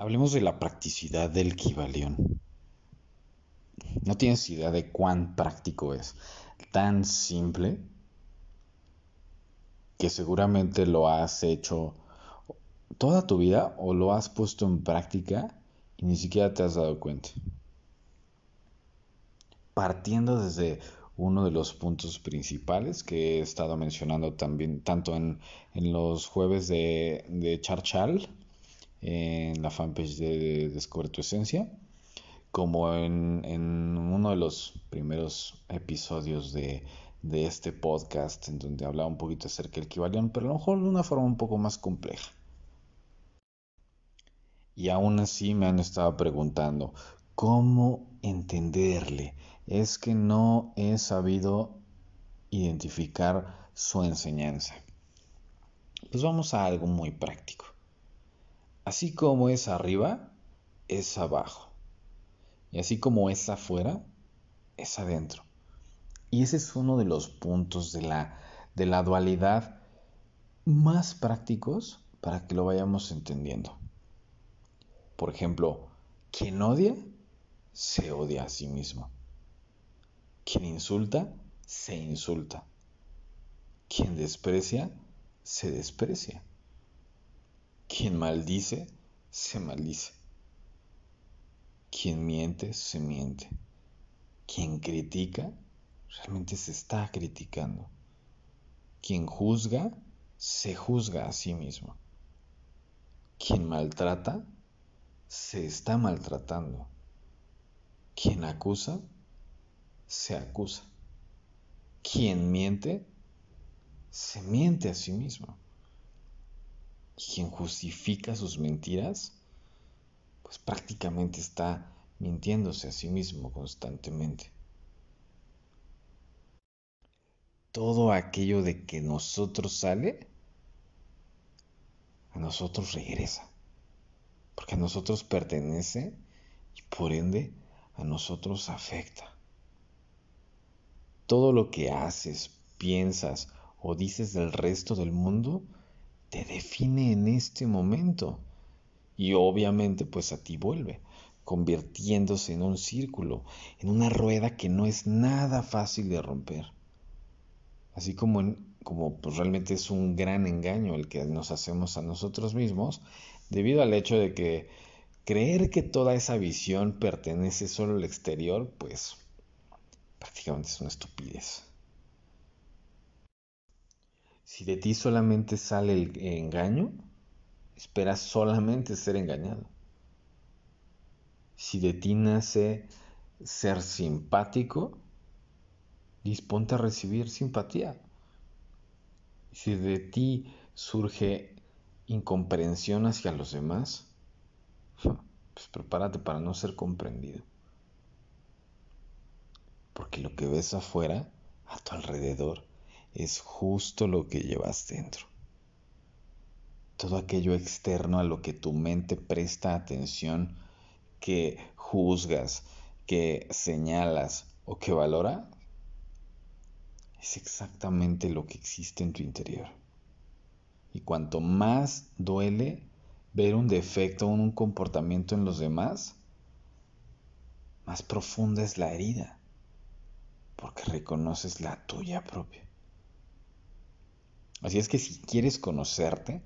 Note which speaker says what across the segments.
Speaker 1: Hablemos de la practicidad del Kibalión. No tienes idea de cuán práctico es. Tan simple que seguramente lo has hecho toda tu vida o lo has puesto en práctica y ni siquiera te has dado cuenta. Partiendo desde uno de los puntos principales que he estado mencionando también, tanto en, los jueves de, de Charchal, en la fanpage de Descubre tu Esencia, como en, uno de los primeros episodios de, de, este podcast, en donde hablaba un poquito acerca del Kibalión, pero a lo mejor de una forma un poco más compleja. Y aún así me han estado preguntando, ¿cómo entenderle? Es que no he sabido identificar su enseñanza. Pues vamos a algo muy práctico. Así como es arriba, es abajo. Y así como es afuera, es adentro. Y ese es uno de los puntos de la, de la dualidad más prácticos para que lo vayamos entendiendo. Por ejemplo, quien odia, se odia a sí mismo. Quien insulta, se insulta. Quien desprecia, se desprecia. Quien maldice, se maldice. Quien miente, se miente. Quien critica, realmente se está criticando. Quien juzga, se juzga a sí mismo. Quien maltrata, se está maltratando. Quien acusa, se acusa. Quien miente, se miente a sí mismo quien justifica sus mentiras, pues prácticamente está mintiéndose a sí mismo constantemente. Todo aquello de que nosotros sale, a nosotros regresa. Porque a nosotros pertenece y por ende a nosotros afecta. Todo lo que haces, piensas o dices del resto del mundo te define en este momento. Y obviamente pues a ti vuelve, convirtiéndose en un círculo, en una rueda que no es nada fácil de romper. Así como, como pues realmente es un gran engaño el que nos hacemos a nosotros mismos, debido al hecho de que creer que toda esa visión pertenece solo al exterior, pues prácticamente es una estupidez. Si de ti solamente sale el engaño, esperas solamente ser engañado. Si de ti nace ser simpático, disponte a recibir simpatía. Si de ti surge incomprensión hacia los demás, pues prepárate para no ser comprendido. Porque lo que ves afuera, a tu alrededor, es justo lo que llevas dentro. Todo aquello externo a lo que tu mente presta atención, que juzgas, que señalas o que valora, es exactamente lo que existe en tu interior. Y cuanto más duele ver un defecto o un comportamiento en los demás, más profunda es la herida, porque reconoces la tuya propia. Así es que si quieres conocerte,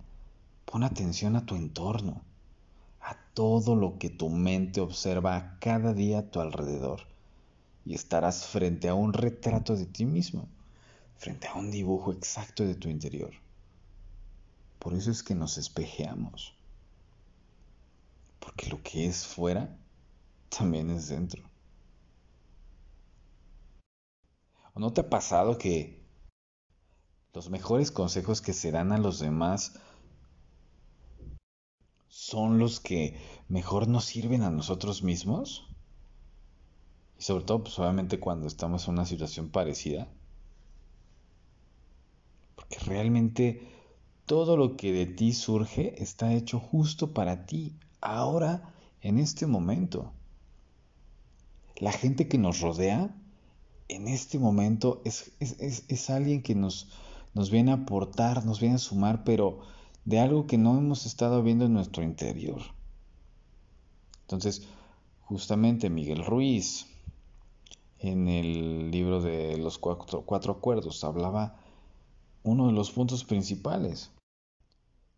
Speaker 1: pon atención a tu entorno, a todo lo que tu mente observa cada día a tu alrededor, y estarás frente a un retrato de ti mismo, frente a un dibujo exacto de tu interior. Por eso es que nos espejeamos, porque lo que es fuera también es dentro. ¿O no te ha pasado que los mejores consejos que se dan a los demás son los que mejor nos sirven a nosotros mismos. Y sobre todo, pues obviamente cuando estamos en una situación parecida. Porque realmente todo lo que de ti surge está hecho justo para ti, ahora, en este momento. La gente que nos rodea, en este momento, es, es, es alguien que nos, nos viene a aportar, nos viene a sumar, pero de algo que no hemos estado viendo en nuestro interior. Entonces, justamente Miguel Ruiz, en el libro de los cuatro, acuerdos, hablaba uno de los puntos principales.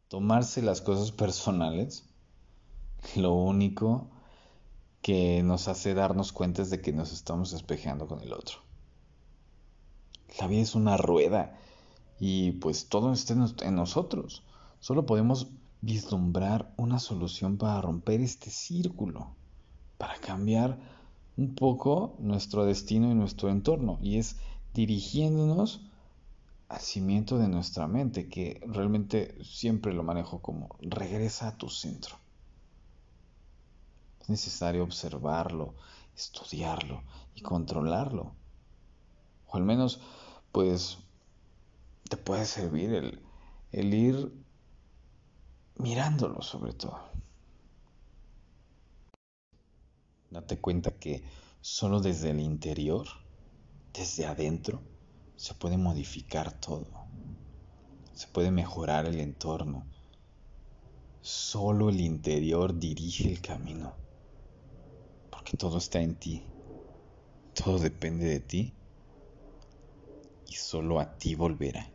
Speaker 1: Tomarse las cosas personales, lo único que nos hace darnos cuenta es de que nos estamos espejeando con el otro. La vida es una rueda y pues todo está en nosotros. Solo podemos vislumbrar una solución para romper este círculo, para cambiar un poco nuestro destino y nuestro entorno. Y es dirigiéndonos al cimiento de nuestra mente, que realmente siempre lo manejo como regresa a tu centro. Es necesario observarlo, estudiarlo y controlarlo. O al menos, pues, te puede servir el, el ir mirándolo sobre todo. Date cuenta que solo desde el interior, desde adentro, se puede modificar todo. Se puede mejorar el entorno. Solo el interior dirige el camino. Porque todo está en ti. Todo depende de ti. Y solo a ti volverá.